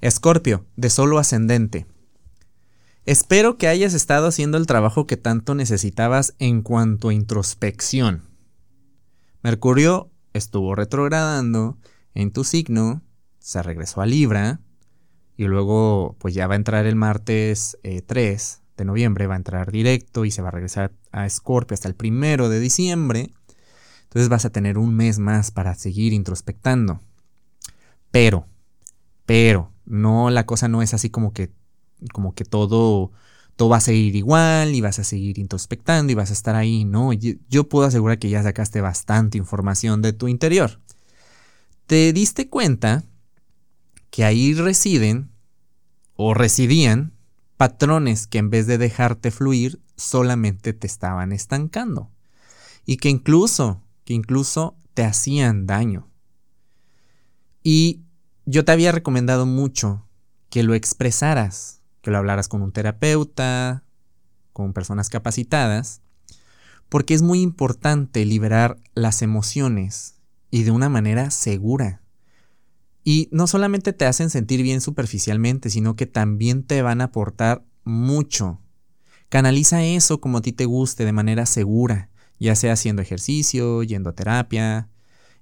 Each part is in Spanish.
Escorpio, de solo ascendente. Espero que hayas estado haciendo el trabajo que tanto necesitabas en cuanto a introspección. Mercurio estuvo retrogradando en tu signo, se regresó a Libra y luego pues ya va a entrar el martes 3 eh, de noviembre, va a entrar directo y se va a regresar a Escorpio hasta el primero de diciembre. Entonces vas a tener un mes más para seguir introspectando. Pero, pero, no, la cosa no es así como que como que todo, todo va a seguir igual y vas a seguir introspectando y vas a estar ahí. No, yo, puedo asegurar que ya sacaste bastante información de tu interior. Te diste cuenta que ahí residen o residían patrones que en vez de dejarte fluir solamente te estaban estancando y que incluso que incluso te hacían daño. Y yo te había recomendado mucho que lo expresaras, que lo hablaras con un terapeuta, con personas capacitadas, porque es muy importante liberar las emociones y de una manera segura. Y no solamente te hacen sentir bien superficialmente, sino que también te van a aportar mucho. Canaliza eso como a ti te guste, de manera segura, ya sea haciendo ejercicio, yendo a terapia.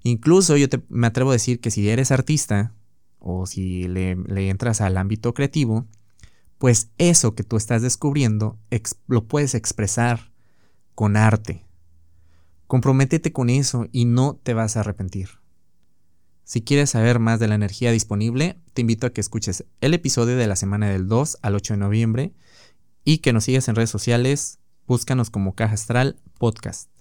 Incluso yo te, me atrevo a decir que si eres artista o si le, entras al ámbito creativo, pues eso que tú estás descubriendo lo puedes expresar con arte. Comprométete con eso y no te vas a arrepentir. Si quieres saber más de la energía disponible, te invito a que escuches el episodio de la semana del 2 al 8 de noviembre y que nos sigas en redes sociales, búscanos como Caja Astral Podcast.